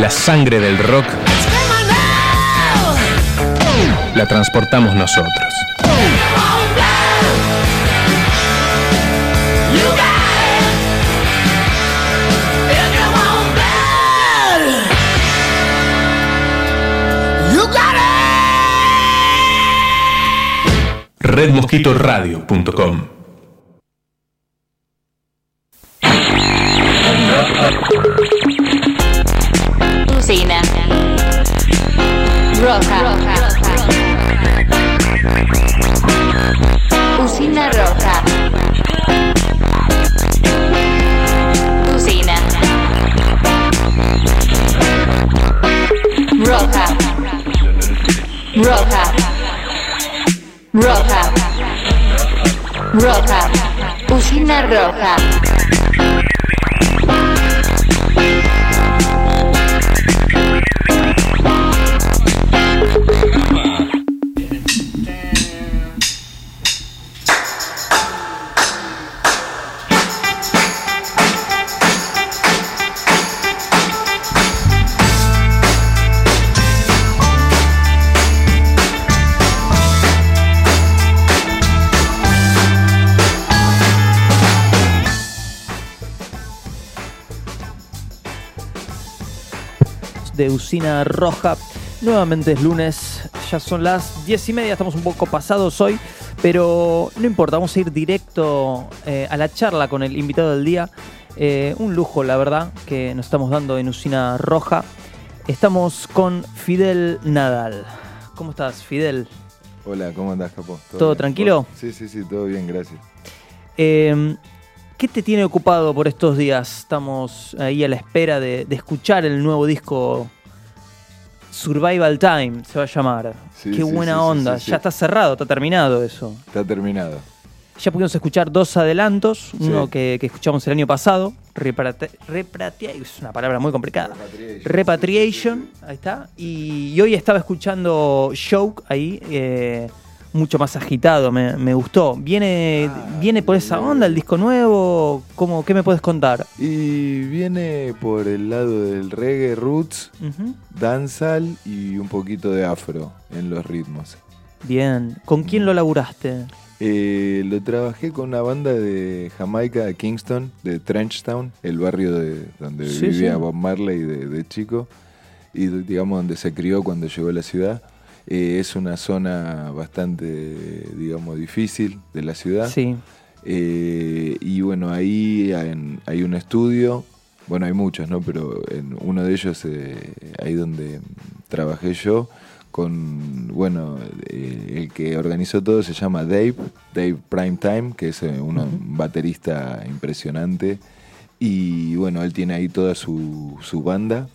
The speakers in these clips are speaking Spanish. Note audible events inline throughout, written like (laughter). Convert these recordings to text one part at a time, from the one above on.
La sangre del rock la transportamos nosotros. redmosquitoradio.com de Usina Roja. Nuevamente es lunes, ya son las diez y media, estamos un poco pasados hoy, pero no importa, vamos a ir directo eh, a la charla con el invitado del día. Eh, un lujo, la verdad, que nos estamos dando en Usina Roja. Estamos con Fidel Nadal. ¿Cómo estás, Fidel? Hola, ¿cómo andás, Capo? ¿Todo bien? tranquilo? Sí, sí, sí, todo bien, gracias. Eh, ¿Qué te tiene ocupado por estos días? Estamos ahí a la espera de, de escuchar el nuevo disco Survival Time, se va a llamar. Sí, Qué sí, buena sí, onda. Ya está cerrado, está terminado eso. Está terminado. Ya pudimos escuchar dos adelantos. Uno que, que escuchamos el año pasado. Repratia- es una palabra muy complicada. Repatriation. Repatriation, ahí está. Y, y hoy estaba escuchando Shock ahí, eh, mucho más agitado, me, me gustó. ¿Viene, Ah, ¿Viene por esa onda el disco nuevo? ¿Cómo, ¿Qué me puedes contar? Y viene por el lado del reggae roots, Ujú. dancehall y un poquito de afro en los ritmos. Bien. ¿Con quién lo laburaste? Eh, lo trabajé con una banda de Jamaica, de Kingston, de Trenchtown, el barrio de, donde Sí, vivía sí. Bob Marley de, de chico y digamos donde se crió cuando llegó a la ciudad. Eh, es una zona bastante, digamos, difícil de la ciudad. Sí. Eh, y bueno, ahí hay, hay un estudio, bueno, hay muchos, ¿no? Pero en uno de ellos, eh, ahí donde trabajé yo, con, bueno, eh, el que organizó todo se llama Dave, Dave Primetime, que es un baterista impresionante. Y bueno, él tiene ahí toda su, su banda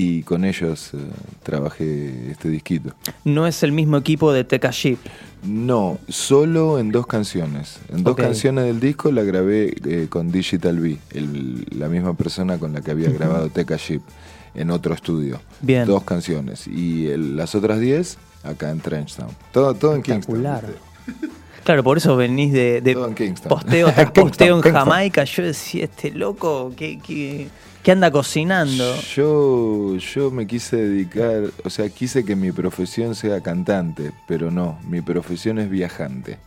y con ellos eh, trabajé este disquito. No es el mismo equipo de Teca Ship. No, solo en dos canciones. En dos canciones del disco la grabé eh, con Digital B, el- la misma persona con la que había grabado Teca Ship en otro estudio. Bien. Dos canciones. Y el- las otras diez acá en Trenchtown. Todo, todo en Kingston. Claro, por eso venís de, de en posteo (laughs) tras posteo en. Jamaica. Yo decía, este loco, ¿qué, qué, qué anda cocinando? Yo, yo me quise dedicar, o sea, quise que mi profesión sea cantante, pero no, mi profesión es viajante.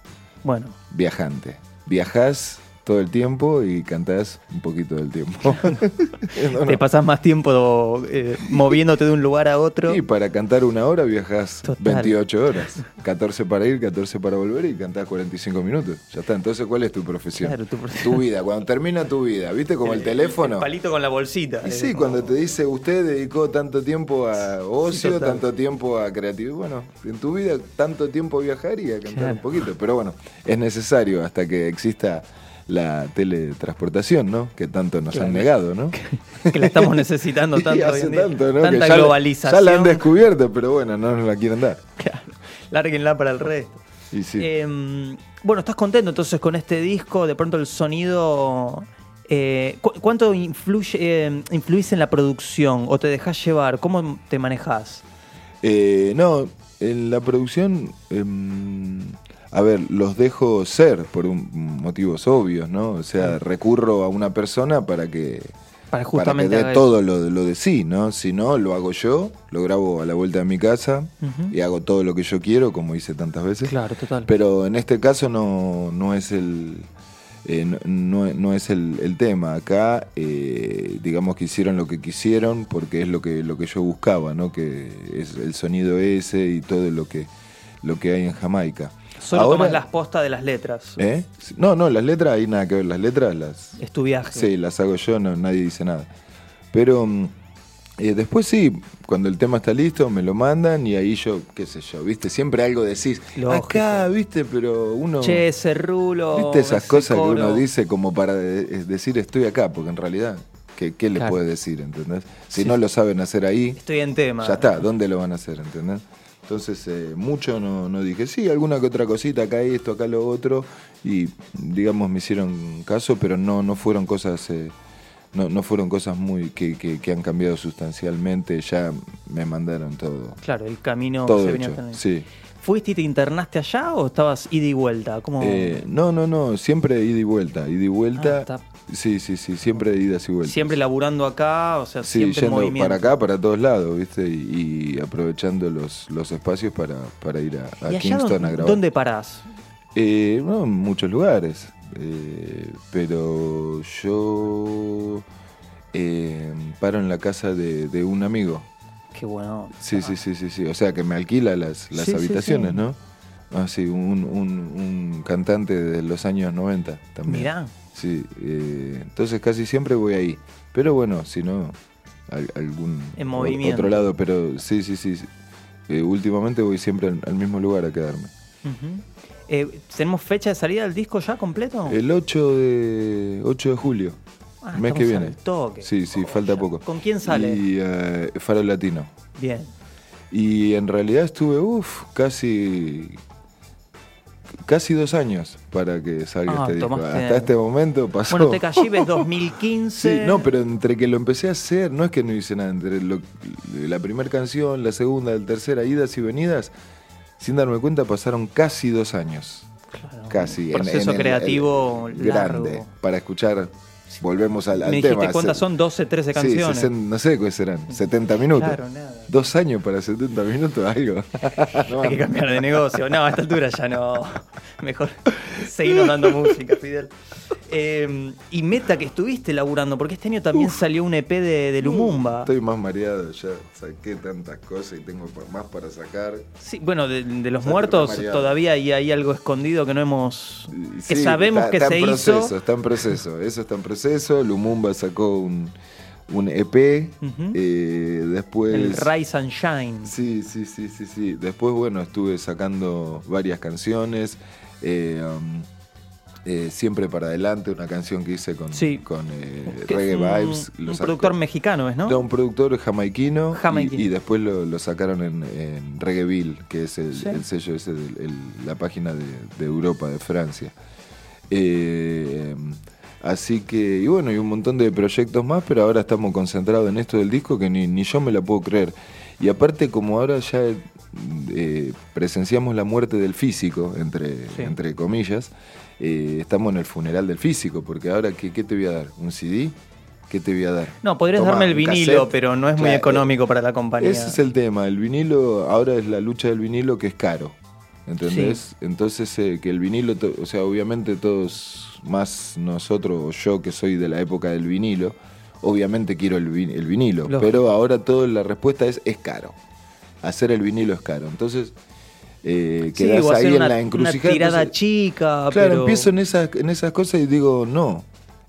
Bueno, Viajante. Viajás todo el tiempo y cantás un poquito del tiempo. (laughs) (laughs) No, no. te pasás más tiempo eh, moviéndote de un lugar a otro. Y para cantar una hora viajas Total. 28 horas. 14 para ir, 14 para volver y cantás 45 minutos. Ya está. Entonces, ¿cuál es tu profesión? Claro, tu profesión. Tu vida. Cuando termina tu vida, ¿viste? Como el teléfono. El palito con la bolsita. Y sí, como- cuando te dice usted dedicó tanto tiempo a ocio, tanto tiempo a creatividad. Bueno, en tu vida tanto tiempo a viajar y a cantar Claro. un poquito. Pero bueno, es necesario hasta que exista la teletransportación, ¿no? Que tanto nos Claro. han negado, ¿no? (laughs) que la estamos necesitando (laughs) Y tanto. hoy día. tanto, ¿no? Tanta ya la- globalización. Ya la han descubierto, pero bueno, no nos la quieren dar. (laughs) Claro. Lárguenla para el resto. Y sí. Eh, bueno, ¿estás contento entonces con este disco? De pronto el sonido... eh, ¿cu- ¿Cuánto influye, eh, influís en la producción o te dejas llevar? ¿Cómo te manejas? Eh, no, en la producción, em, a ver, los dejo ser por un- motivos obvios, ¿no? O sea, recurro a una persona para que Para justamente que dé todo lo, lo de sí, ¿no? Si no, lo hago yo, lo grabo a la vuelta de mi casa y hago todo lo que yo quiero, como hice tantas veces. Claro, total. Pero en este caso no, no es el eh, no, no- no es el, el tema. Acá, eh, digamos que hicieron lo que quisieron porque es lo que, lo que yo buscaba, ¿no? Que es el sonido ese y todo lo que, lo que hay en Jamaica. Solo Ahora- tomas las postas de las letras. ¿Eh? No, no, las letras, hay nada que ver. Las letras las, Es tu viaje. Sí, las hago yo, no, nadie dice nada. Pero mm, eh, después sí, cuando el tema está listo, me lo mandan y ahí yo, qué sé yo, viste, siempre algo decís. Lógico. Acá, viste, pero uno... Che, ese rulo. ¿Viste esas cosas que uno dice como para de- es decir estoy acá? Porque en realidad, ¿qué, qué le Claro. puede decir, entendés? Si Sí. no lo saben hacer ahí, Estoy en tema. ya está, ¿dónde lo van a hacer, entendés? Entonces, eh, mucho no, no dije, sí, alguna que otra cosita, acá esto, acá lo otro, y digamos me hicieron caso, pero no, no fueron cosas, eh, no, no fueron cosas muy que, que- que han cambiado sustancialmente, ya me mandaron todo, Claro, el camino todo se venía hecho, sí. ¿Fuiste y te internaste allá o estabas ida y vuelta? ¿Cómo? Eh, no, no, no, siempre ida y vuelta, ida y vuelta, Ah, sí, sí, sí, siempre idas y vueltas. Siempre laburando acá, o sea, Sí, siempre en yendo movimiento. para acá, para todos lados, ¿viste? Y, y aprovechando los, los espacios para, para ir a, a ¿Y allá Kingston a grabar. dónde parás? Eh, no, en muchos lugares. Eh, pero yo eh, paro en la casa de, de un amigo. Qué bueno. Sí, sí, sí, sí, sí. O sea, que me alquila las, las Sí, habitaciones, sí. ¿no? Ah, sí, un, un- un cantante de los años 90 también. Mirá. Sí, eh, entonces casi siempre voy ahí. Pero bueno, si no, al- algún En movimiento. otro lado, pero sí, sí, sí. Eh, últimamente voy siempre al, al mismo lugar a quedarme. Eh, ¿Tenemos fecha de salida del disco ya completo? El 8 de 8 de julio, Ah, el mes que viene. al toque. Sí, sí, Oh, falta ya. poco. ¿Con quién sale? Y eh, Faro Latino. Bien. Y en realidad estuve, uff, casi casi dos años para que salga Ah, este disco. Hasta este momento pasó. Bueno, Teca Gives 2015. Sí, no, pero entre que lo empecé a hacer, no es que no hice nada, entre lo- la primera canción, la segunda, la tercera, idas y venidas, sin darme cuenta pasaron casi dos años. Claro, Casi. un proceso creativo largo. grande. Para escuchar, volvemos al, al Me dijiste tema. cuántas son 12, 13 Sí, canciones. 60, no sé cuáles serán, 70 minutos. Claro, nada. Dos años para 70 minutos, algo. No, (laughs) Hay que cambiar de negocio. No, a esta altura ya no. Mejor seguirnos dando música, Fidel. Eh, y Meta, que estuviste laburando, porque este año también salió un EP de, de Lumumba. Estoy más mareado, ya saqué tantas cosas y tengo más para sacar. Sí, bueno, de, de los muertos todavía hay, hay algo escondido que no hemos. que Sí, sabemos está- que está se en proceso, hizo. Está en proceso, eso está en proceso. Lumumba sacó un, un EP. Eh, después. El Rise and Shine. Sí, sí, sí, sí, sí. Después, bueno, estuve sacando varias canciones. eh, um, eh, siempre para adelante, una canción que hice con, Sí. con es Reggae Vibes. un productor mexicano, ¿es, no? Un productor jamaiquino, y- Jamaiquino. Y, después lo, lo sacaron en, en Reggaeville, que es el, Sí. el sello del- el- la página de, de Europa, de Francia. Eh, así que, y bueno, y un montón de proyectos más, pero ahora estamos concentrados en esto del disco que ni, ni yo me la puedo creer. Y aparte, como ahora ya eh, presenciamos la muerte del físico, entre, Sí. entre comillas, eh, estamos en el funeral del físico, porque ahora, ¿qué, qué te voy a dar? ¿Un CD? ¿Qué te voy a dar? No, podrías darme el vinilo, cassette. pero no es muy económico para la compañía. Ese es el tema, el vinilo, ahora es la lucha del vinilo que es caro, ¿entendés? Entonces, eh, que el vinilo, o sea, obviamente todos, más nosotros yo que soy de la época del vinilo, obviamente quiero el, vin- el vinilo, Lógico. pero ahora toda la respuesta es, es caro. Hacer el vinilo es caro. Entonces, eh, Sí, quedás ahí una, en la una encrucijada. tirada entonces- chica, Claro, pero... empiezo en esas, en esas cosas y digo, no,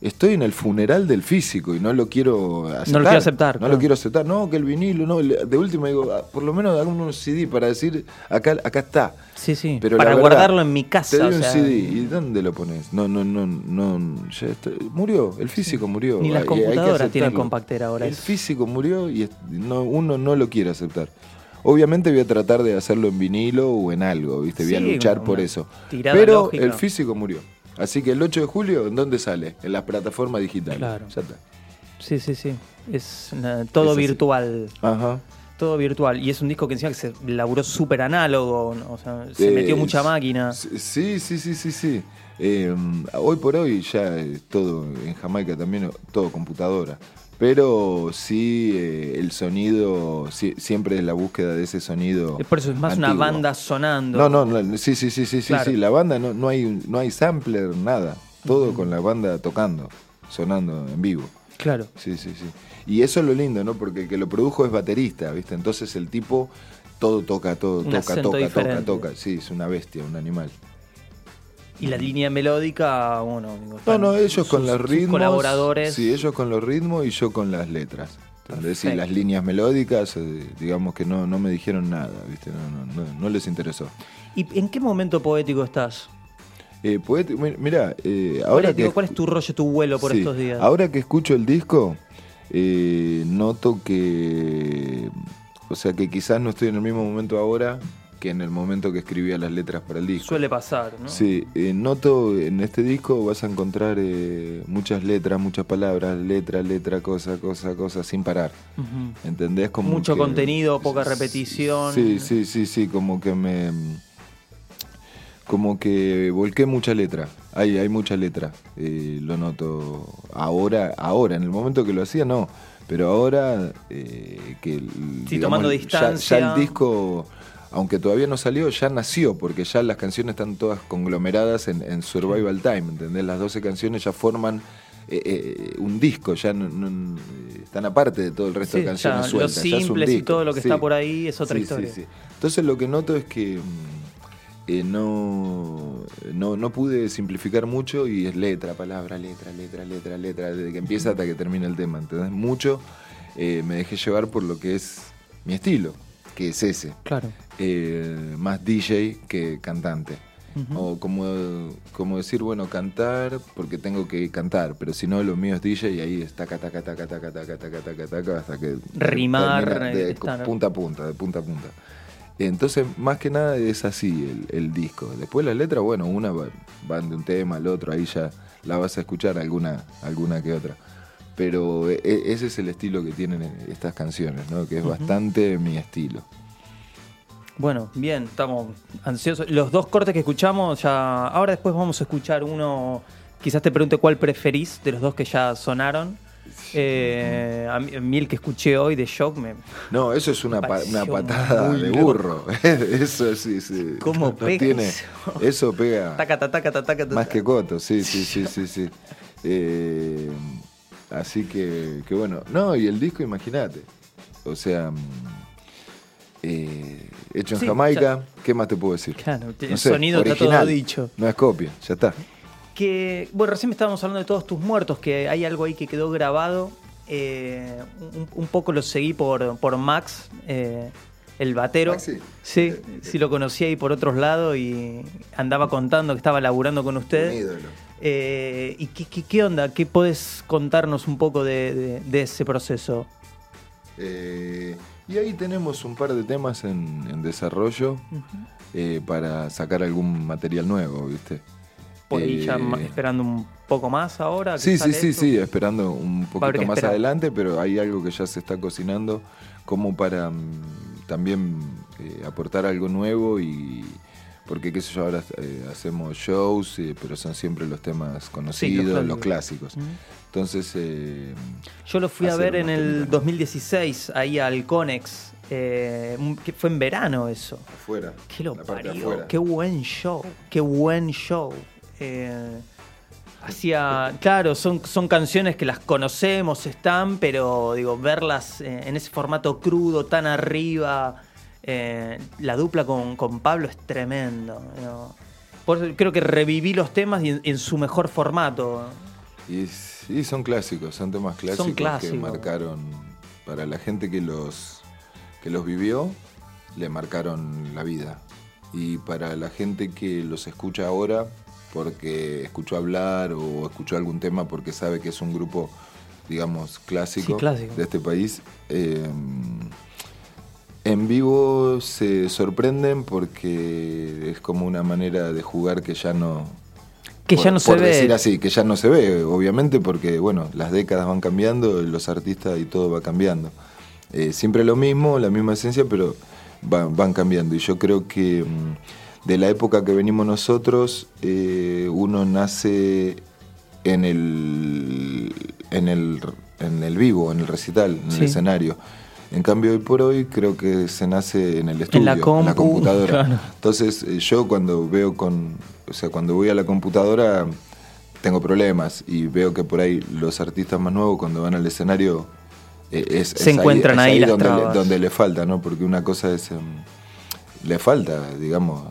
estoy en el funeral del físico y no lo quiero aceptar. No lo quiero aceptar, No claro. lo quiero aceptar. No, que el vinilo, no. De última digo, ah, por lo menos hago unos CD para decir, acá, acá está. Sí, sí, Pero para verdad, guardarlo en mi casa. Te doy o un sea, CD. ¿Y dónde lo pones? No, no, no, no. Ya está- murió. El físico murió. Ni las computadoras tienen compactera ahora. El físico murió y no, uno no lo quiere aceptar. Obviamente voy a tratar de hacerlo en vinilo o en algo, ¿viste? Voy a luchar por eso. Pero lógica. el físico murió. Así que el 8 de julio, ¿en dónde sale? En las plataformas digitales. Claro. Ya está. Sí, sí, sí. Es una- todo Es virtual. Ajá. Todo virtual. Y es un disco que encima que se laburó súper análogo. ¿no? O sea, se Eh, metió mucha máquina. Sí, sí, sí, sí, sí. Eh, hoy por hoy ya es todo, en Jamaica también, todo computadora. Pero sí, eh, el sonido, siempre es la búsqueda de ese sonido. Por eso es más una banda sonando. No, no, no, sí, sí, sí, sí, sí, Claro. sí, la banda no, no hay no hay sampler, nada. Todo con la banda tocando, sonando en vivo. Claro. Sí, sí, sí. Y eso es lo lindo, ¿no? Porque el que lo produjo es baterista, ¿viste? Entonces el tipo todo toca, todo Un toca, toca, diferente. toca, toca. Sí, es una bestia, un animal. Y la línea melódica, bueno. No, no, ellos sus- con los ritmos. colaboradores. Sí, ellos con los ritmos y yo con las letras. Y Perfecto. las líneas melódicas, eh, digamos que no, no me dijeron nada, ¿viste? No, no, no, no les interesó. ¿Y en qué momento poético estás? Eh, poeti- mi- mirá, eh, ¿Cuál ahora que digo, ¿Cuál es tu rollo, tu vuelo por Sí, estos días? Ahora que escucho el disco, eh, noto que. O sea, que quizás no estoy en el mismo momento ahora que en el momento que escribía las letras para el disco. Suele pasar, ¿no? Sí, eh, noto en este disco vas a encontrar eh, muchas letras, muchas palabras, letra, letra, cosa, cosa, cosa, sin parar. ¿Entendés? Como Mucho que- contenido, poca repetición. Sí, sí, sí, sí, como que me. Como que volqué mucha letra. Hay, hay mucha letra. eh, lo noto ahora, ahora, en el momento que lo hacía, no. Pero ahora eh, que. Sí, tomando ya- distancia. Ya, el disco, aunque todavía no salió, ya nació, porque ya las canciones están todas conglomeradas en, en Survival Time, ¿entendés? Las 12 canciones ya forman. eh, eh, un disco, ya no- no- están aparte de todo el resto Sí, de canciones ya, sueltas. los ya simples y todo lo que sí. está por ahí es otra Sí, historia. Entonces lo que noto es que mm, eh, no, no, no pude simplificar mucho y es letra, palabra, letra, letra, letra, letra, desde que empieza hasta que termina el tema. ¿Entendés? Mucho eh, me dejé llevar por lo que es mi estilo, que es ese. Claro. Eh, más DJ que cantante. O como, como decir, bueno, cantar porque tengo que cantar, pero si no, lo mío es DJ y ahí es taca, taca, taca, taca, taca, taca, taca, taca, hasta que Rimar, de eh, estar- punta a punta, de punta a punta. Entonces, más que nada es así el, el disco. Después las letras, bueno, una va- van de un tema al otro, ahí ya la vas a escuchar alguna, alguna que otra. Pero e- e- ese es el estilo que tienen estas canciones, ¿no? Que es bastante mi estilo. Bueno, bien, estamos ansiosos. Los dos cortes que escuchamos, ya. Ahora después vamos a escuchar uno. Quizás te pregunte cuál preferís de los dos que ya sonaron. Eh, a, mí, el que escuché hoy de Shock me. No, eso es una, pa- patada de burro. (laughs) eso sí, sí. ¿Cómo No pega tiene- eso? (laughs) Eso pega Taca, taca, taca, taca, taca. más que coto, sí, sí, sí, sí, sí. (laughs) Eh, así que, que bueno. No, y el disco, imagínate. O sea, mm, eh, hecho en Sí, Jamaica, ¿qué más te puedo decir? Claro, el sé, sonido está todo original. dicho. No es copia, ya está. Que, bueno, recién estábamos hablando de todos tus muertos, que hay algo ahí que quedó grabado. Eh, un, un poco lo seguí por, por Max, eh, el batero. Maxi. Sí, sí lo conocí ahí por otros lados y andaba contando que estaba laburando con Un usted. ídolo. Eh, ¿Y qué, qué- qué onda? ¿Qué podés contarnos un poco de, de- de ese proceso? Eh, y ahí tenemos un par de temas en, en desarrollo eh, para sacar algún material nuevo, ¿viste? Ahí ya esperando un poco más ahora. Sí, sí, sí, esto. sí, esperando un poquito más esperar. adelante, pero hay algo que ya se está cocinando como para mm, también aportar algo nuevo y porque qué sé yo, ahora eh, hacemos shows, eh, pero son siempre los temas conocidos, los clásicos. Entonces, eh, Yo lo fui a ver en el temitas. 2016, ahí al Conex. eh, que fue en verano eso. afuera. Qué lo parió. Qué buen show. Qué buen show. Eh, hacía. Claro, son, son canciones que las conocemos, están, pero digo, verlas en ese formato crudo, tan arriba. Eh, la dupla con, con Pablo es tremendo. ¿no? Por eso creo que reviví los temas y en, en su mejor formato. Y, sí, son clásicos, son temas clásicos, que clásicos. marcaron para la gente que los que los vivió, le marcaron la vida. Y para la gente que los escucha ahora, porque escuchó hablar o escuchó algún tema porque sabe que es un grupo, digamos, clásico, Sí, clásico. de este país, eh, en vivo se sorprenden porque es como una manera de jugar que ya no, Que por- ya no se por ve. decir así, que ya no se ve, obviamente, porque bueno, las décadas van cambiando, los artistas y todo va cambiando. Eh, siempre lo mismo, la misma esencia, pero van, van cambiando. Y yo creo que mm, de la época que venimos nosotros, eh, uno nace en el, en el en el vivo, en el recital, en Sí. el escenario. En cambio, hoy por hoy creo que se nace en el estudio, la compu, computadora. claro. Entonces, eh, yo cuando veo con, o sea, cuando voy a la computadora tengo problemas y veo que por ahí los artistas más nuevos cuando van al escenario eh, es, Se es encuentran es ahí las donde, le, donde le falta, ¿no? Porque una cosa es em, le falta, digamos,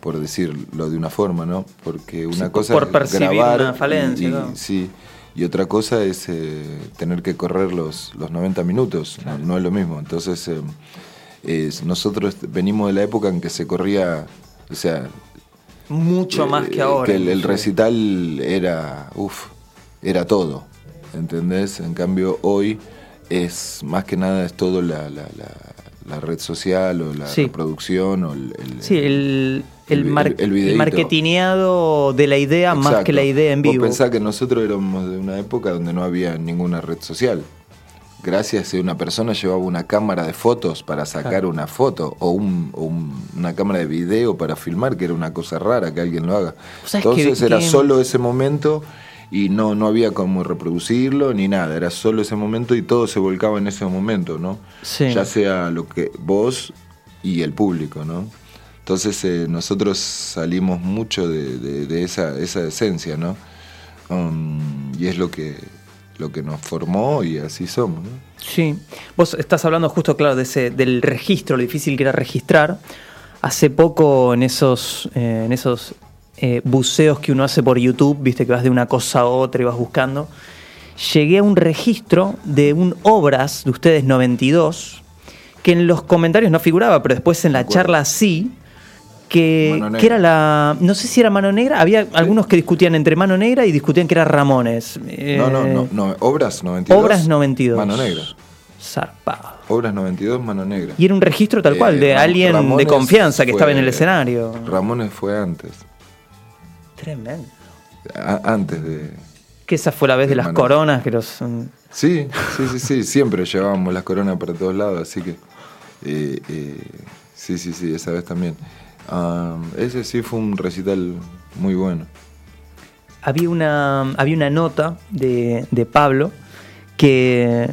por decirlo de una forma, ¿no? Porque una Sí, cosa por es percibir grabar una falencia, y, y- ¿no? sí, y otra cosa es eh, tener que correr los, los 90 minutos, no, no es lo mismo. Entonces, eh, es- nosotros venimos de la época en que se corría, o sea, Mucho eh, más que ahora. Que el, recital era, uff, era todo, ¿entendés? En cambio, hoy es más que nada es todo la, la, la- la red social o la Sí. reproducción o el... el- Sí, el, el, mar- el el videíto. marketineado de la idea más que la idea en Vos vivo. pensás que nosotros éramos de una época donde no había ninguna red social. Gracias a una persona llevaba una cámara de fotos para sacar Claro. una foto o, un- o un- una cámara de video para filmar, que era una cosa rara que alguien lo haga. ¿Vos Entonces que- era que- solo ese momento y no, no había cómo reproducirlo ni nada, era solo ese momento y todo se volcaba en ese momento, ¿no? Sí. Ya sea lo que vos y el público, ¿no? Entonces eh, nosotros salimos mucho de, de- de esa, esa esencia, ¿no? Um, y es lo que, lo que nos formó y así somos, ¿no? Sí. Vos estás hablando justo, claro, de ese, del registro, lo difícil que era registrar. Hace poco en esos, eh, en esos eh, buceos que uno hace por YouTube, viste que vas de una cosa a otra y vas buscando, llegué a un registro de un obras de ustedes 92, que en los comentarios no figuraba, pero después en la charla sí, que, que era la... No sé si era Mano Negra, había algunos que discutían entre Mano Negra y discutían que era Ramones. No, no, Eh, no, no, Obras 92. Obras 92. Mano Negra. Zarpado. Obras 92, Mano Negra. Y era un registro tal Eh, cual, de Ram- alguien de confianza que fue- estaba en el escenario. Ramones fue antes, Tremendo. a- antes de... Que esa fue la vez de las coronas que los... mm, Sí, sí, sí, sí, siempre llevábamos las coronas para todos lados, así que... eh, eh, sí, sí, sí, esa vez también. Ah, ese sí fue un recital muy bueno. Había una, había una nota de, de Pablo que,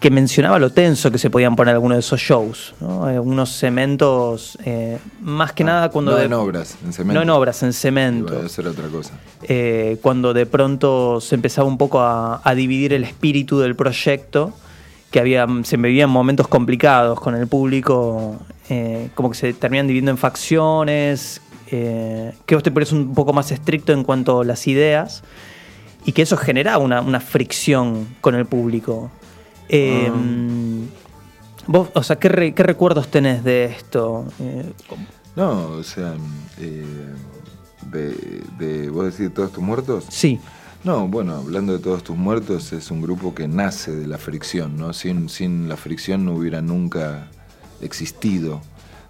que mencionaba lo tenso que se podían poner algunos de esos shows. ¿no? Algunos cementos, eh, más que Ah, nada cuando... no de- en obras, en cemento. No en obras, en cemento. Iba a ser otra cosa. eh, cuando de pronto se empezaba un poco a, a dividir el espíritu del proyecto, que había, se vivían momentos complicados con el público, eh, como que se terminan dividiendo en facciones, eh, que vos te pones un poco más estricto en cuanto a las ideas, y que eso generaba una, una fricción con el público. Eh, Vos, o sea, ¿qué, re- qué recuerdos tenés de esto? Eh, No, o sea, eh, de, de, ¿vos decís todos tus muertos? sí, No, bueno, hablando de todos tus muertos, es un grupo que nace de la fricción, ¿no? Sin, sin la fricción no hubiera nunca existido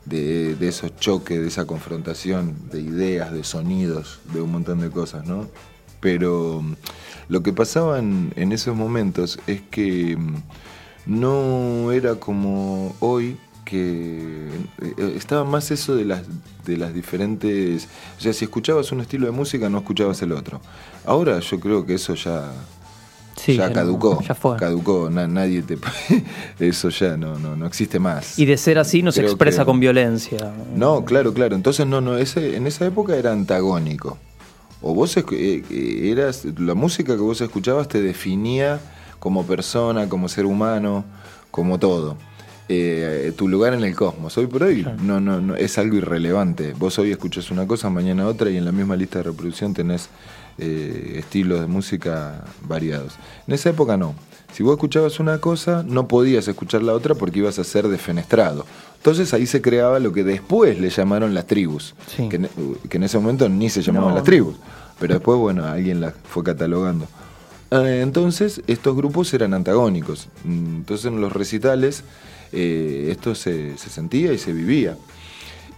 de, esos choques, de esa confrontación, de ideas, de sonidos, de un montón de cosas, ¿no? Pero mm, lo que pasaba en, en esos momentos es que mm, no era como hoy que eh, estaba más eso de las de las diferentes o sea si escuchabas un estilo de música no escuchabas el otro ahora yo creo que eso ya sí. ya caducó ya fue. caducó na- nadie te (laughs) eso ya no no no existe más Y de ser así no se expresa que- con violencia. no, claro, claro. Entonces, no, no, ese, en esa época era antagónico. O vos eh, eh, eras, la música que vos escuchabas te definía como persona, como ser humano, como todo. Eh, tu lugar en el cosmos. Hoy por hoy no, no, no, es algo irrelevante. Vos hoy escuchas una cosa, mañana otra y en la misma lista de reproducción tenés eh, estilos de música variados. En esa época no. Si vos escuchabas una cosa, no podías escuchar la otra porque ibas a ser defenestrado. Entonces ahí se creaba lo que después le llamaron las tribus, Sí. que, en, que en ese momento ni se llamaban No. las tribus, pero después, bueno, alguien las fue catalogando. Eh, entonces, estos grupos eran antagónicos. Mm, Entonces, en los recitales, eh, esto se, se sentía y se vivía.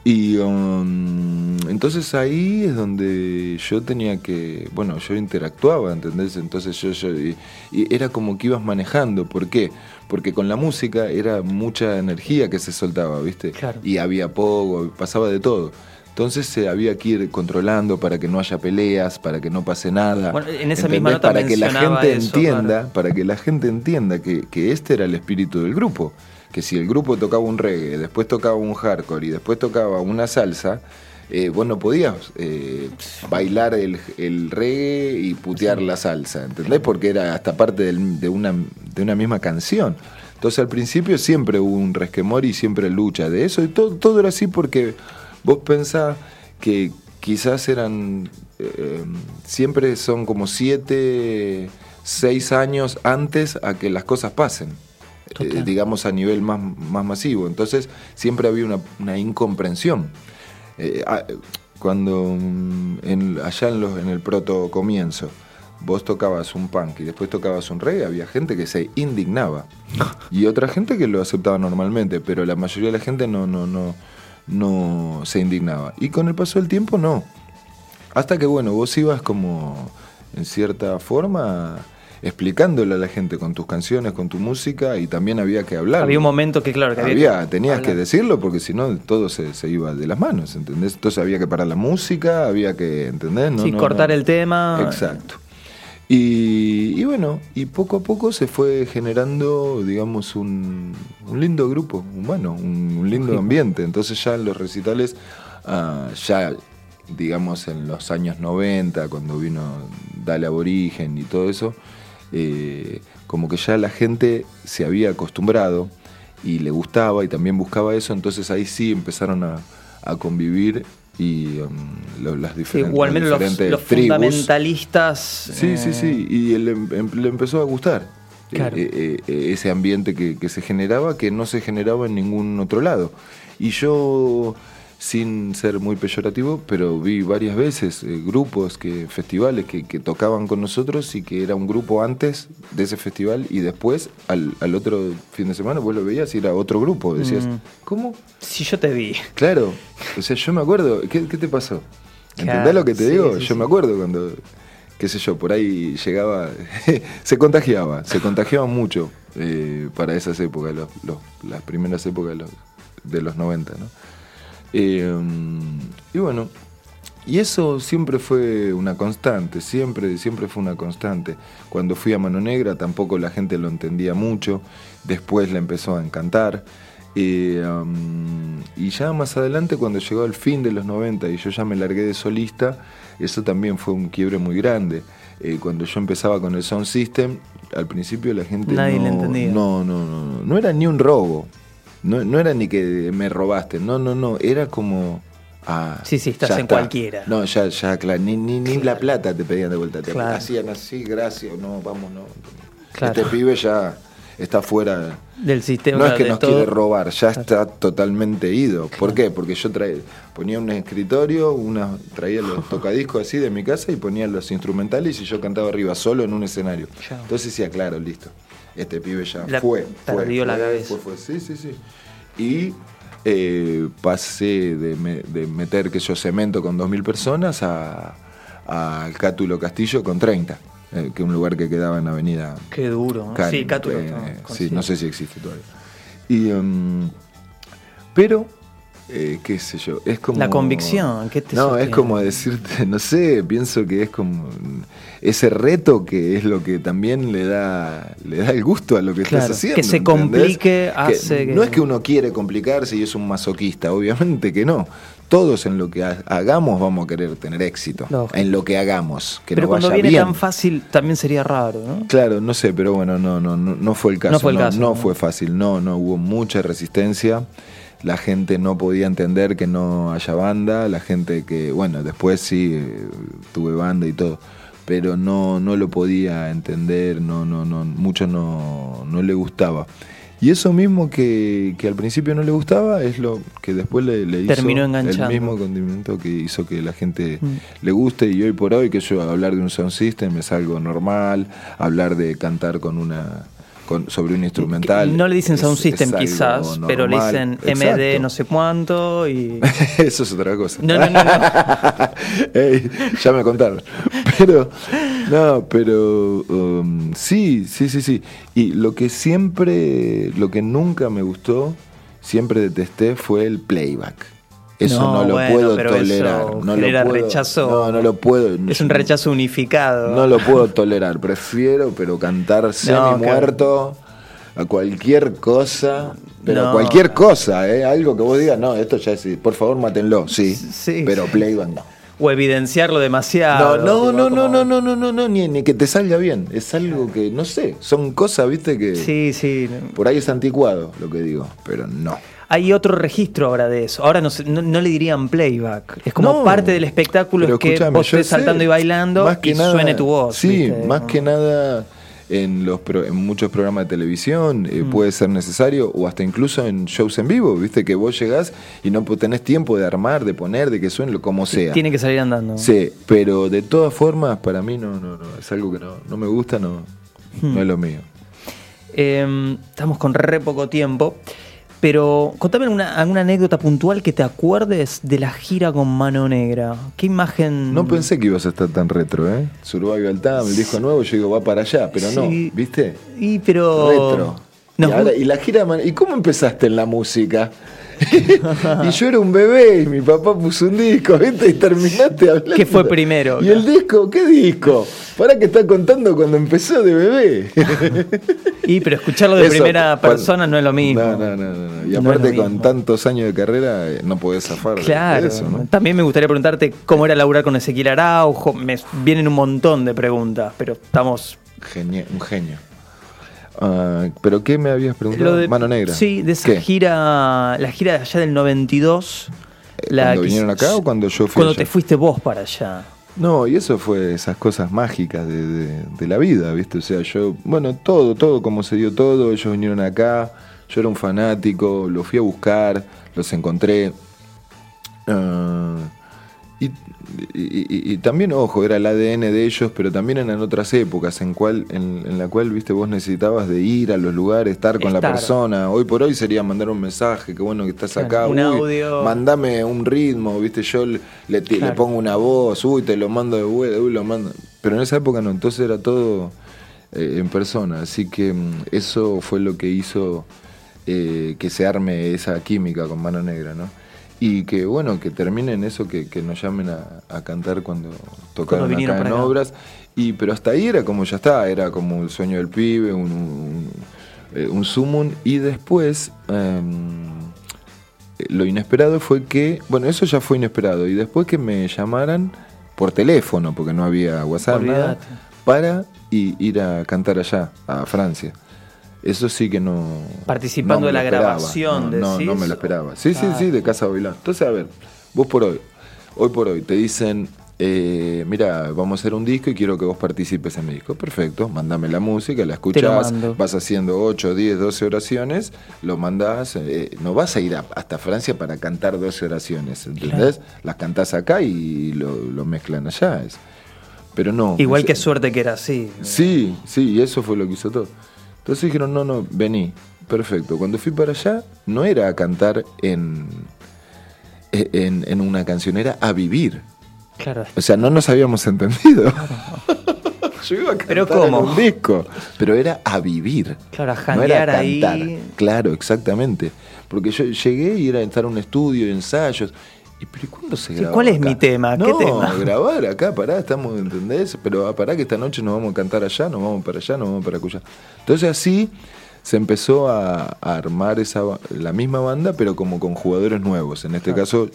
Y um, entonces ahí es donde yo tenía que, bueno, yo interactuaba, ¿entendés? Entonces yo, yo y, y era como que ibas manejando, ¿por qué? Porque con la música era mucha energía que se soltaba, ¿viste? Claro. Y había poco, pasaba de todo. Entonces se había que ir controlando para que no haya peleas, para que no pase nada. Bueno, en esa misma nota para que la gente eso, entienda, claro. para que la gente entienda que, que este era el espíritu del grupo. Que si el grupo tocaba un reggae, después tocaba un hardcore y después tocaba una salsa, eh, vos no podías eh, bailar el, el reggae y putear la salsa, ¿entendés? Porque era hasta parte del- de, una, de una misma canción. Entonces al principio siempre hubo un resquemor y siempre lucha de eso y todo, todo era así porque vos pensás que quizás eran, eh, siempre son como siete, seis años antes a que las cosas pasen. Eh, digamos a nivel más, más masivo. Entonces siempre había una, una incomprensión. Eh, ah, cuando mm, en- allá en, los- en el proto comienzo vos tocabas un punk y después tocabas un reggae, había gente que se indignaba (laughs) y otra gente que lo aceptaba normalmente, pero la mayoría de la gente no, no, no, no se indignaba. Y con el paso del tiempo no. Hasta que bueno, vos ibas como en cierta forma explicándole a la gente con tus canciones, con tu música y también había que hablar. Había un momento que, claro, que había, Había, que tenías hablar. que decirlo porque si no todo se, se iba de las manos, ¿entendés? Entonces había que parar la música, había que, ¿entendés? No, Sí, no, cortar no. el tema. Exacto. Y, y bueno, y poco a poco se fue generando, digamos, un, un lindo grupo humano, un, un lindo ambiente. Entonces ya en los recitales, ah, ya digamos en los años 90, cuando vino Dale Aborigen y todo eso, eh, como que ya la gente se había acostumbrado y le gustaba y también buscaba eso, entonces ahí sí empezaron a, a convivir y um, lo- las diferentes, menos los, diferentes los tribus. fundamentalistas. Sí, sí, eh, sí, y le, em- le empezó a gustar Claro. eh, eh, eh, ese ambiente que, que se generaba, que no se generaba en ningún otro lado. Y yo, sin ser muy peyorativo, pero vi varias veces eh, grupos, que festivales que, que tocaban con nosotros y que era un grupo antes de ese festival y después, al, al otro fin de semana, vos lo veías y era otro grupo. Decías, Mm. ¿cómo? Si yo te vi. Claro, o sea, yo me acuerdo, ¿qué, qué te pasó? Claro, ¿Entendés lo que te sí, digo? sí, yo sí. me acuerdo cuando, qué sé yo, por ahí llegaba, (laughs) se contagiaba, se contagiaba mucho eh, para esas épocas, los- los- las primeras épocas de los, de los 90, ¿no? Eh, y bueno, y eso siempre fue una constante, siempre, siempre fue una constante. Cuando fui a Mano Negra tampoco la gente lo entendía mucho, después le empezó a encantar. Eh, um, y ya más adelante, cuando llegó el fin de los 90 y yo ya me largué de solista, eso también fue un quiebre muy grande. Eh, cuando yo empezaba con el Sound System, al principio la gente Nadie no, le entendía. no, no, no, no, no era ni un robo. No, no era ni que me robaste, no, no, no, era como... ah, Sí, sí, estás en está. cualquiera. No, ya, ya, claro, ni, ni, ni la plata te pedían de vuelta, te Claro. hacían así, gracias, no, vamos, no. Claro. Este pibe ya está fuera. Del sistema. No es que de nos todo. quiere robar, ya está totalmente ido. ¿Por qué? Porque yo traía, ponía un escritorio, una, traía los (laughs) tocadiscos así de mi casa y ponía los instrumentales y yo cantaba arriba solo en un escenario. Entonces decía, claro, listo. Este pibe ya La- fue. perdió la cabeza. fue, fue. Sí, sí, sí. Y eh, pasé de, me- de meter que yo cemento con 2.000 personas a- al Cátulo Castillo con 30, eh, que es un lugar que quedaba en Avenida Qué duro. sí, Cátulo. eh, no, sí, no sé si existe todavía. Y, em, pero, eh, qué sé yo, es como... La convicción, ¿qué te No, es como decirte, (laughs) no sé, pienso que es como ese reto que es lo que también le da, le da el gusto a lo que Claro, estás haciendo. que se ¿entendés? complique hace que- No es que uno quiere complicarse y es un masoquista, obviamente que no. Todos en lo que ha- hagamos vamos a querer tener éxito. Lógico. En lo que hagamos, que Pero nos cuando vaya viene bien. tan fácil, también sería raro, ¿no? Claro, no sé, pero bueno, no, no, no, no fue el caso. No fue el caso, no ¿no? fue fácil, no, no, hubo mucha resistencia. La gente no podía entender que no haya banda, la gente que, bueno, después sí eh, tuve banda y todo, pero no, no lo podía entender, no, no, no, mucho no, no le gustaba. Y eso mismo que, que al principio no le gustaba es lo que después le, le hizo Terminó el mismo condimento que hizo que la gente Mm. le guste y hoy por hoy que yo hablar de un sound system es algo normal, hablar de cantar con una con, sobre un instrumental. No le dicen es- sound system quizás, pero le dicen MD Exacto. no sé cuánto y... (laughs) Eso es otra cosa. No, no, no, no. (laughs) Ey, ya me contaron. (laughs) Pero, no, pero um, sí, sí, sí, sí. Y lo que siempre, lo que nunca me gustó, siempre detesté fue el playback. Eso No, no, lo bueno, puedo pero tolerar. eso No genera lo puedo, rechazo. No, no lo puedo. Es un rechazo unificado. No lo puedo tolerar. Prefiero, pero cantar (laughs) semi claro. muerto a cualquier cosa. Pero No, cualquier cosa, ¿eh? Algo que vos digas, no, esto ya es. Por favor, mátenlo, sí. Sí. Pero playback no. O evidenciarlo demasiado. No, no, no, no, como- no, no, no, no, no, ni, ni que te salga bien. Es algo que, no sé, son cosas, viste, que Sí, sí. por ahí es anticuado lo que digo, pero no. Hay otro registro ahora de eso. Ahora no, no, no le dirían playback. Es como No, parte del espectáculo es que vos estés saltando y bailando más que y nada- suene tu voz. Sí, ¿viste? más que nada en los pro- en muchos programas de televisión eh, Mm. puede ser necesario o hasta incluso en shows en vivo, viste que vos llegás y no tenés tiempo de armar, de poner, de que suene lo- como sea. Tiene que salir andando. Sí, pero de todas formas para mí no, no, no, es algo que no, no me gusta, no, Hmm. no es lo mío. Eh, estamos con re poco tiempo. Pero contame alguna, alguna anécdota puntual que te acuerdes de la gira con Mano Negra. ¿Qué imagen? No pensé que ibas a estar tan retro, ¿eh? Survival Time, el disco nuevo, yo digo, va para allá, pero no. ¿viste? Y pero. Retro. Nos y, ahora- gu- y la gira, ¿y cómo empezaste en la música? (laughs) y yo era un bebé y mi papá puso un disco, ¿viste? Y terminaste hablando. ¿Qué fue primero? ¿Y el disco? ¿Qué disco? Para que está contando cuando empezó de bebé. (laughs) Y pero escucharlo de Eso, primera cuando- persona no es lo mismo. No, no, no, no. Y aparte con tantos años de carrera eh, no podés zafar Claro. de eso, ¿no? También me gustaría preguntarte cómo era laburar con Ezequiel Araujo. Me vienen un montón de preguntas, pero estamos. Genie- un genio. Ah, ¿Pero qué me habías preguntado? De- Mano Negra. Sí, de esa ¿Qué? gira, la gira de allá del 92. La ¿Cuando que- vinieron acá o cuando yo fui Cuando allá? te fuiste vos para allá. No, y eso fue esas cosas mágicas de, de- de la vida, ¿viste? O sea, yo, bueno, todo, todo, como se dio todo, ellos vinieron acá, yo era un fanático, los fui a buscar, los encontré. Ah, y, y- y- y también, ojo, era el ADN de ellos, pero también eran otras épocas en, cual, en, en la cual, viste, vos necesitabas de ir a los lugares, estar con la persona. Hoy por hoy sería mandar un mensaje, qué bueno que estás Claro, acá. un uy, audio. mandame un ritmo, viste, yo le, le- pongo una voz, uy, te lo mando de vuelta, uy, lo mando. Pero en esa época no, entonces era todo eh, en persona, así que mm, eso fue lo que hizo eh, que se arme esa química con Mano Negra, ¿no? Y que bueno, que terminen eso, que, que nos llamen a, a cantar cuando tocaron vinieron acá en para acá. obras. Y, pero hasta ahí era como ya está, era como el sueño del pibe, un, un, eh, un sumum. Y después, eh, lo inesperado fue que, bueno, eso ya fue inesperado. Y después que me llamaran por teléfono, porque no había WhatsApp, nada, para ir a cantar allá, a Francia. Eso sí que no. Participando no de la esperaba. grabación, No, no, no decís. me lo esperaba. Sí, sí, Ah. sí, de Casa Babilón. Entonces, a ver, vos por hoy, hoy por hoy, te dicen, eh, mira, vamos a hacer un disco y quiero que vos participes en mi disco. Perfecto, mandame la música, la escuchás, vas haciendo 8, 10, 12 oraciones, lo mandás, eh, no vas a ir a- hasta Francia para cantar 12 oraciones, ¿entendés? Las cantás acá y lo, lo mezclan allá. es- Pero no. Igual es- que suerte que era así. Sí, sí, y eso fue lo que hizo todo. Entonces dijeron, no, no, vení. Perfecto. Cuando fui para allá, no era a cantar en, en, en una canción, era a vivir. Claro. O sea, no nos habíamos entendido. (laughs) Yo iba a cantar ¿Pero cómo? en un disco, pero era a vivir. Claro, a no era a ahí. cantar. Claro, exactamente. Porque yo llegué y era estar en un estudio, ensayos. ¿Y pero ¿y cuándo se graba? ¿cuál es acá? mi tema? ¿Qué No, tema? (laughs) grabar acá, pará, estamos, ¿entendés? Pero ah, pará que esta noche nos vamos a cantar allá, nos vamos para allá, nos vamos para allá. Entonces así se empezó a, a armar esa la misma banda, pero como con jugadores nuevos. En este caso,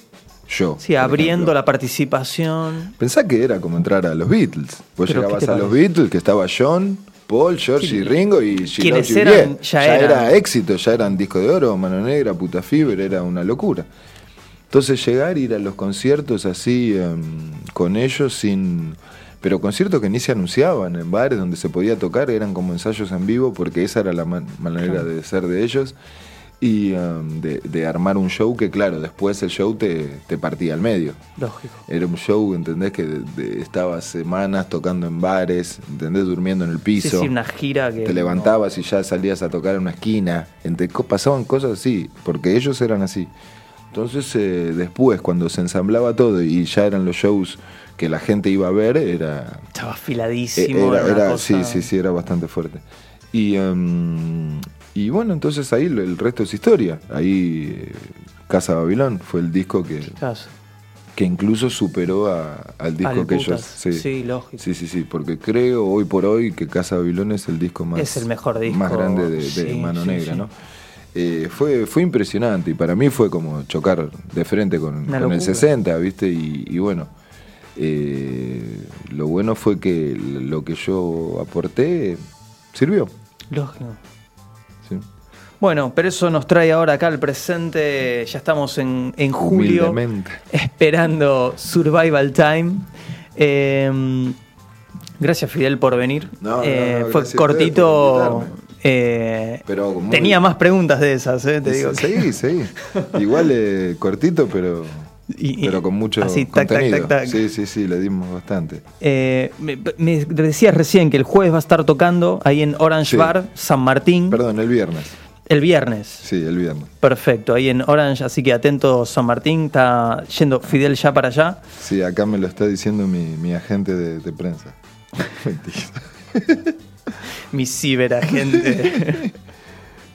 yo. Sí, abriendo ejemplo. la participación. Pensá que era como entrar a los Beatles. Vos Pero, ¿qué llegabas a los? Beatles, que estaba John, Paul, George Sí, y Ringo y quienes eran, ya ya era éxito, ya eran disco de oro, mano negra, puta fiebre, era una locura. Entonces llegar, ir a los conciertos así em, con ellos sin... Pero conciertos que ni se anunciaban en bares donde se podía tocar, eran como ensayos en vivo porque esa era la man- manera de ser de ellos y em, de, de armar un show que claro, después el show te, te partía al medio. Lógico. Era un show, ¿entendés? Que de- de- estaba semanas tocando en bares, ¿entendés? Durmiendo en el piso. sí, una gira que. Te levantabas y ya salías a tocar en una esquina. Entre, pasaban cosas así, porque ellos eran así. Entonces, eh, después, cuando se ensamblaba todo y ya eran los shows que la gente iba a ver, era. Estaba afiladísimo. era- era una era- cosa- Sí, sí, sí, era bastante fuerte. Y, em, y bueno, entonces ahí el resto es historia. Ahí eh, Casa Babilón, fue el disco que, Caso. que incluso superó a- al disco Al que ellos. Sí. Sí, lógico. Sí, sí, sí, porque creo hoy por hoy que Casa Babilón es el disco más, Es el mejor disco, más grande de, de sí, Mano sí, Negra. ¿no? Eh, fue, fue impresionante y para mí fue como chocar de frente con, el locura. 60, ¿viste? Y, y bueno, eh, lo bueno fue que lo que yo aporté sirvió. Lógico. ¿sí? Bueno, pero eso nos trae ahora acá al presente. Ya estamos en, en julio. Esperando Survival Time. Eh, gracias, Fidel, por venir. No, no, no, fue cortito. Eh, Pero muy- tenía más preguntas de esas, eh, te digo. que- Seguí, seguí. Igual eh, cortito, pero, Y- pero con mucho así, tac, contenido. tac, tac. Sí, sí, sí, le dimos bastante. Eh, me, me decías recién que el jueves va a estar tocando ahí en Orange Sí. Bar, San Martín. Perdón, el viernes. El viernes. Sí, el viernes. Perfecto, ahí en Orange, así que atento San Martín, está yendo Fidel ya para allá. Sí, acá me lo está diciendo mi, mi agente de, de prensa. (laughs) Mentira. Mi ciberagente.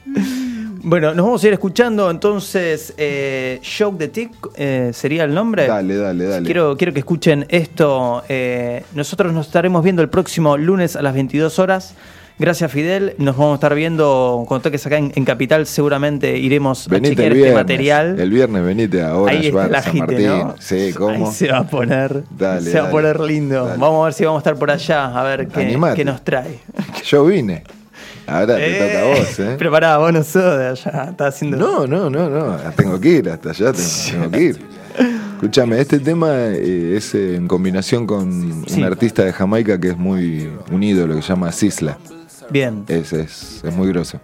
(laughs) bueno, nos vamos a ir escuchando entonces eh, Shock the Tick, eh, sería el nombre. Dale, dale, dale. Quiero, quiero que escuchen esto. eh, nosotros nos estaremos viendo el próximo lunes a las 22 horas. Gracias, Fidel. Nos vamos a estar viendo cuando toques acá en, en Capital. Seguramente iremos a Venite chequear el este material. El viernes venite a Ahí está la San gente, Martín. ¿no? Sí, ¿cómo? Ahí se va a poner. Dale, se va a poner lindo. dale. Vamos a ver si vamos a estar por allá, a ver qué, nos trae. (laughs) Yo vine. Ahora te Eh, toca a vos, ¿eh? Pero pará, vos no sos de allá. Estás haciendo. No, no, no, no. Tengo que ir hasta allá, tengo, (laughs) tengo que ir. Escúchame, este tema eh, es en combinación con Sí. un artista de Jamaica que es muy unido, lo que se llama Sisla. Bien. Es, es, es muy groso.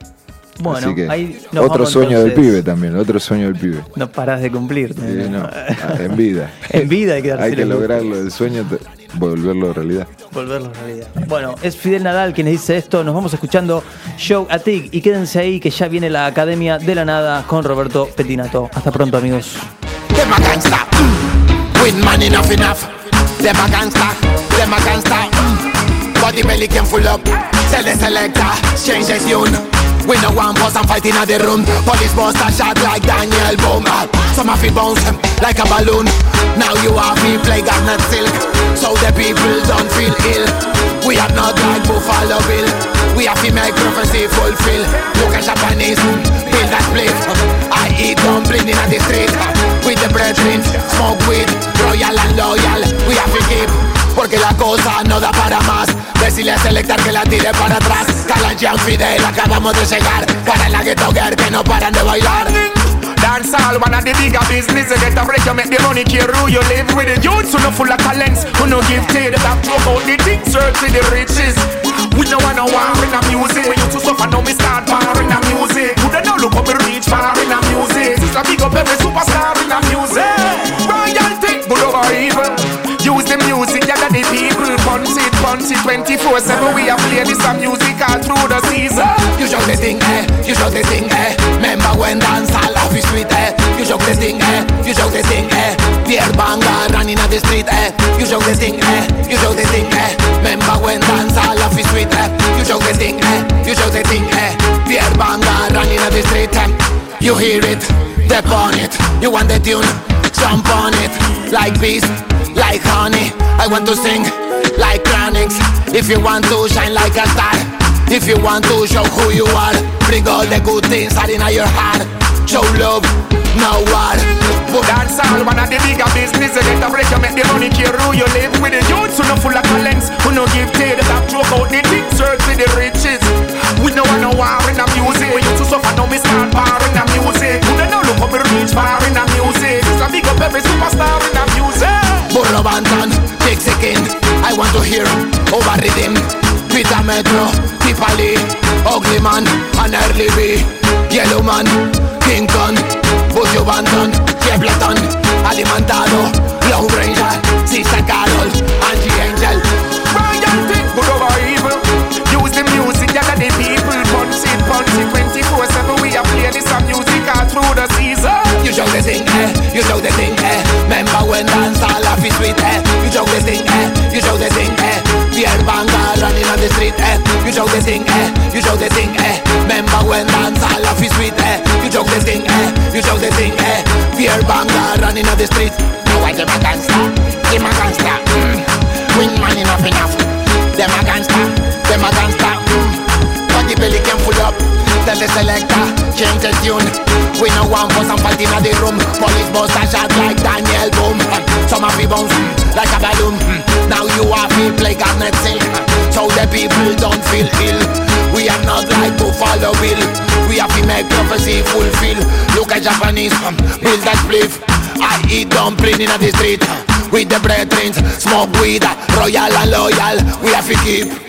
Bueno, Así que ahí nos otro vamos sueño del pibe también, otro sueño del pibe. No parás de cumplir. No, (laughs) en vida. En vida hay que darse Hay que lograrlo, el sueño, volverlo realidad. Volverlo realidad. Bueno, es Fidel Nadal quien dice esto. Nos vamos escuchando Show a Tig y quédense ahí que ya viene la Academia de la Nada con Roberto Petinato. Hasta pronto, amigos. Tell the selector, change the tune. We no one boss and fight in the room. Police boss a shot like Daniel Boom. Ah, Some of it bounce like a balloon. Now you have me play garnet silk. So the people don't feel ill. We are not like Buffalo Bill. We have to make prophecy fulfill. Look at Japanese, build that split. I eat dumpling in the street. With the brethren, smoke weed. Royal and loyal, we have to keep. Porque la cosa no da para más. Decirle a Selectar que la tire para atrás. And Fidel, acabamos de llegar. Para la ghetto que no paran de bailar. Dance all one of the bigger business You get a break, you make the money care who you live with it Youths who no full of talents, who no give to the back Talk out the things, search the riches We no want no war in the music We used suffer, now me start power in the music Who don't know look how me reach far in the music Since I big up every superstar in the music Royalty, but over evil Use the music, yeah, that the people Punch it, punch it 24-7 We are play this some music all through the season You show the thing, eh? You show the thing, eh? Remember when dance all off the street, eh? You show the thing, eh? You show the thing, eh? Pierre Banga running on the street, eh? You show the thing, eh? You show the thing, eh? Remember when dance all off the street, eh? You show the thing, eh? You show the thing, eh? Pierre Banga running on the street, eh? You hear it, step on it. You want the tune, jump on it. Like bees, like honey. I want to sing like chronics. If you want to shine like a star. If you want to show who you are, bring all the good things out in your heart. Show love, no war. Dance all one of the bigger business You get a break, you make the money care who you live with it Youths who no full of talents, who no give to the back Talk out the things, search for the riches We no want no war in the music We used to suffer, now me start in the music Who don't know look how me reach far in the music A big up every superstar in the music. Burro Banton, Dixie King I want to hear over rhythm. Peter Metro, Tipali Ugly Man, and Early B. Yellow Man, King Kong Buju Banton, Jebleton Alimentado, Lone Ranger Sister Carol, Angie Angel. Royalty, good over evil? Use the music, that the people Punch it, punch it. 24-7 We are playing this some music all through the season. You the thing, eh? Is sweet, eh? You show the thing, eh? You show the thing, eh? Pierre Banga running on the street, eh? You show the thing, eh? You show the thing, eh? Remember when dance all off is sweet, eh? You show the thing, eh? You show the thing, eh? beer banger running on the street. Now I them a gangsta, them a gangsta. Mm. Win man enough enough. Them a gangsta, them a gangsta. Mm. But the belly can full up. Tell the selector, change the tune. We no want for some fight in the room. So the people don't feel ill. We are not like Buffalo Bill. We have to make prophecy fulfill. Look at Japanese, um, build that spliff. I eat dumpling in the street. With the brethren, smoke weed, royal and loyal. We have to keep.